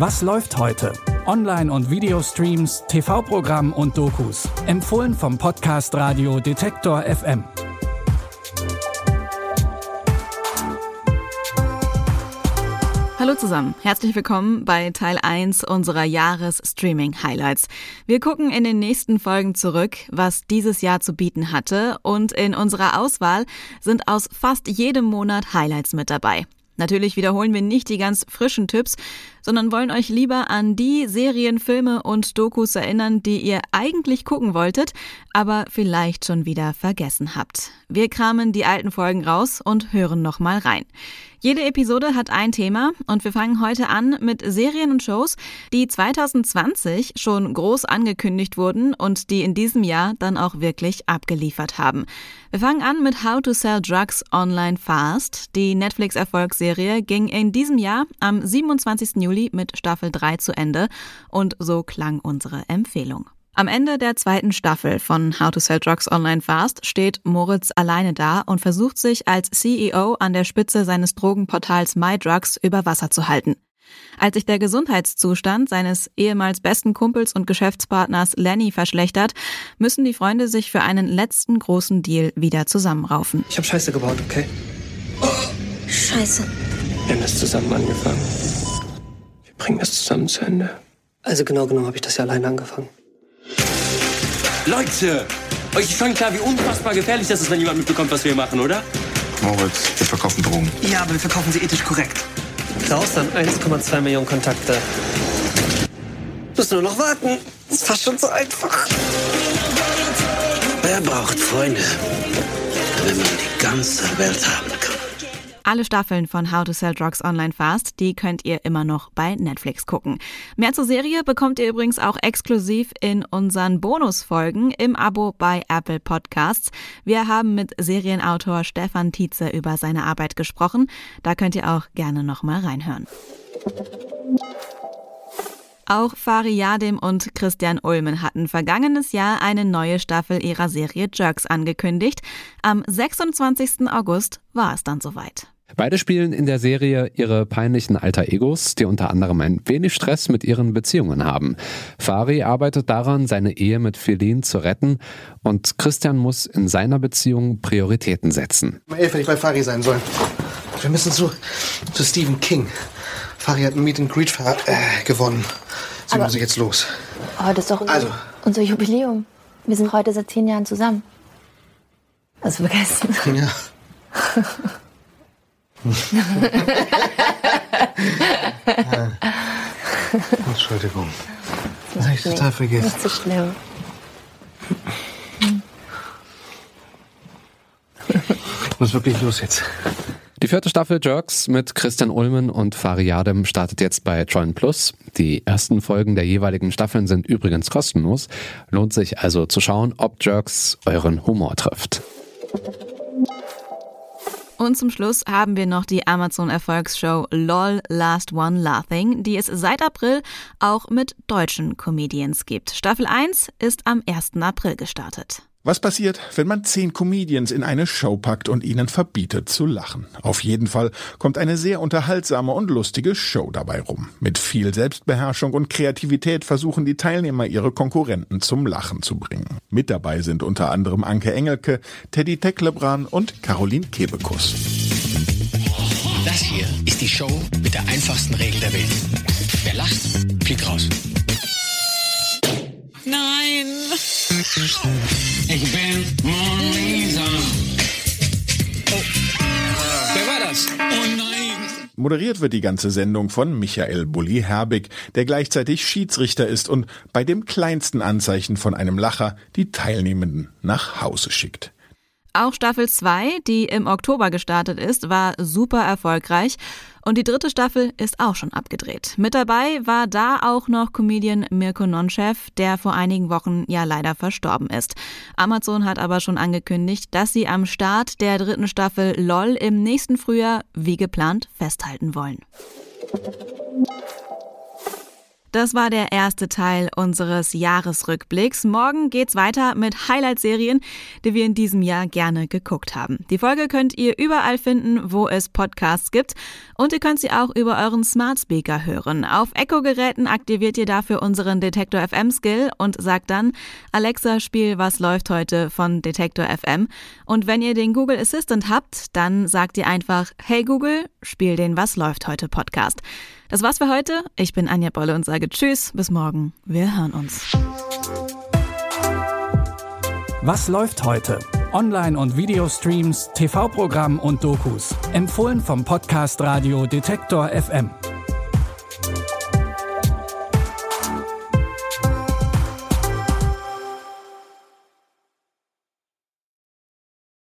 Was läuft heute? Online- und Videostreams, TV-Programm und Dokus. Empfohlen vom Podcast Radio Detektor FM. Hallo zusammen, herzlich willkommen bei Teil 1 unserer Jahres-Streaming-Highlights. Wir gucken in den nächsten Folgen zurück, was dieses Jahr zu bieten hatte und in unserer Auswahl sind aus fast jedem Monat Highlights mit dabei. Natürlich wiederholen wir nicht die ganz frischen Tipps, sondern wollen euch lieber an die Serien, Filme und Dokus erinnern, die ihr eigentlich gucken wolltet, aber vielleicht schon wieder vergessen habt. Wir kramen die alten Folgen raus und hören nochmal rein. Jede Episode hat ein Thema und wir fangen heute an mit Serien und Shows, die 2020 schon groß angekündigt wurden und die in diesem Jahr dann auch wirklich abgeliefert haben. Wir fangen an mit How to Sell Drugs Online Fast. Die Netflix-Erfolgsserie ging in diesem Jahr am 27. Juli mit Staffel 3 zu Ende und so klang unsere Empfehlung. Am Ende der zweiten Staffel von How to Sell Drugs Online Fast steht Moritz alleine da und versucht sich als CEO an der Spitze seines Drogenportals MyDrugs über Wasser zu halten. Als sich der Gesundheitszustand seines ehemals besten Kumpels und Geschäftspartners Lenny verschlechtert, müssen die Freunde sich für einen letzten großen Deal wieder zusammenraufen. Ich habe Scheiße gebaut, okay? Scheiße. Wir haben das zusammen angefangen. Wir bringen das zusammen zu Ende. Also genau genommen habe ich das ja alleine angefangen. Leute, euch ist schon klar, wie unfassbar gefährlich das ist, wenn jemand mitbekommt, was wir machen, oder? Moritz, wir verkaufen Drogen. Ja, aber wir verkaufen sie ethisch korrekt. Klaus, dann 1,2 Millionen Kontakte. Müssen nur noch warten. Ist fast schon so einfach. Wer braucht Freunde, wenn man die ganze Welt haben kann? Alle Staffeln von How to Sell Drugs Online Fast, die könnt ihr immer noch bei Netflix gucken. Mehr zur Serie bekommt ihr übrigens auch exklusiv in unseren Bonusfolgen im Abo bei Apple Podcasts. Wir haben mit Serienautor Stefan Tietze über seine Arbeit gesprochen. Da könnt ihr auch gerne nochmal reinhören. Auch Fari Yadim und Christian Ulmen hatten vergangenes Jahr eine neue Staffel ihrer Serie Jerks angekündigt. Am 26. August war es dann soweit. Beide spielen in der Serie ihre peinlichen Alter Egos, die unter anderem ein wenig Stress mit ihren Beziehungen haben. Fari arbeitet daran, seine Ehe mit Feline zu retten und Christian muss in seiner Beziehung Prioritäten setzen. Um elf hätte ich bei Fari sein sollen. Wir müssen zu, zu Stephen King. Fari hat ein Meet and Greet äh, gewonnen. Sie Aber- muss jetzt los. Oh, das ist doch unser, Also. unser Jubiläum. Wir sind heute seit zehn Jahren zusammen. Hast du vergessen? Ja. Entschuldigung. Das habe ich total vergessen. Nicht so schlimm. Ich muss wirklich los jetzt. Die vierte Staffel Jerks mit Christian Ulmen und Fari Yadim startet jetzt bei Join Plus. Die ersten Folgen der jeweiligen Staffeln sind übrigens kostenlos. Lohnt sich also zu schauen, ob Jerks euren Humor trifft. Und zum Schluss haben wir noch die Amazon-Erfolgsshow LOL Last One Laughing, die es seit April auch mit deutschen Comedians gibt. Staffel 1 ist am 1. April gestartet. Was passiert, wenn man zehn Comedians in eine Show packt und ihnen verbietet zu lachen? Auf jeden Fall kommt eine sehr unterhaltsame und lustige Show dabei rum. Mit viel Selbstbeherrschung und Kreativität versuchen die Teilnehmer ihre Konkurrenten zum Lachen zu bringen. Mit dabei sind unter anderem Anke Engelke, Teddy Tecklebran und Caroline Kebekus. Das hier ist die Show mit der einfachsten Regel der Welt. Wer lacht, fliegt raus. Ich bin Mona Lisa. Oh. Wer war das? Oh nein! Moderiert wird die ganze Sendung von Michael Bulli Herbig, der gleichzeitig Schiedsrichter ist und bei dem kleinsten Anzeichen von einem Lacher die Teilnehmenden nach Hause schickt. Auch Staffel 2, die im Oktober gestartet ist, war super erfolgreich. Und die dritte Staffel ist auch schon abgedreht. Mit dabei war da auch noch Comedian Mirko Nonchev, der vor einigen Wochen ja leider verstorben ist. Amazon hat aber schon angekündigt, dass sie am Start der dritten Staffel LOL im nächsten Frühjahr wie geplant festhalten wollen. Das war der erste Teil unseres Jahresrückblicks. Morgen geht's weiter mit Highlight-Serien, die wir in diesem Jahr gerne geguckt haben. Die Folge könnt ihr überall finden, wo es Podcasts gibt. Und ihr könnt sie auch über euren Smart Speaker hören. Auf Echo-Geräten aktiviert ihr dafür unseren Detektor FM Skill und sagt dann, Alexa, spiel Was läuft heute von Detektor FM. Und wenn ihr den Google Assistant habt, dann sagt ihr einfach, hey Google, spiel den Was läuft heute Podcast. Das war's für heute. Ich bin Anja Bolle und sage Tschüss, bis morgen. Wir hören uns. Was läuft heute? Online- und Videostreams, TV-Programm und Dokus. Empfohlen vom Podcast Radio Detektor FM.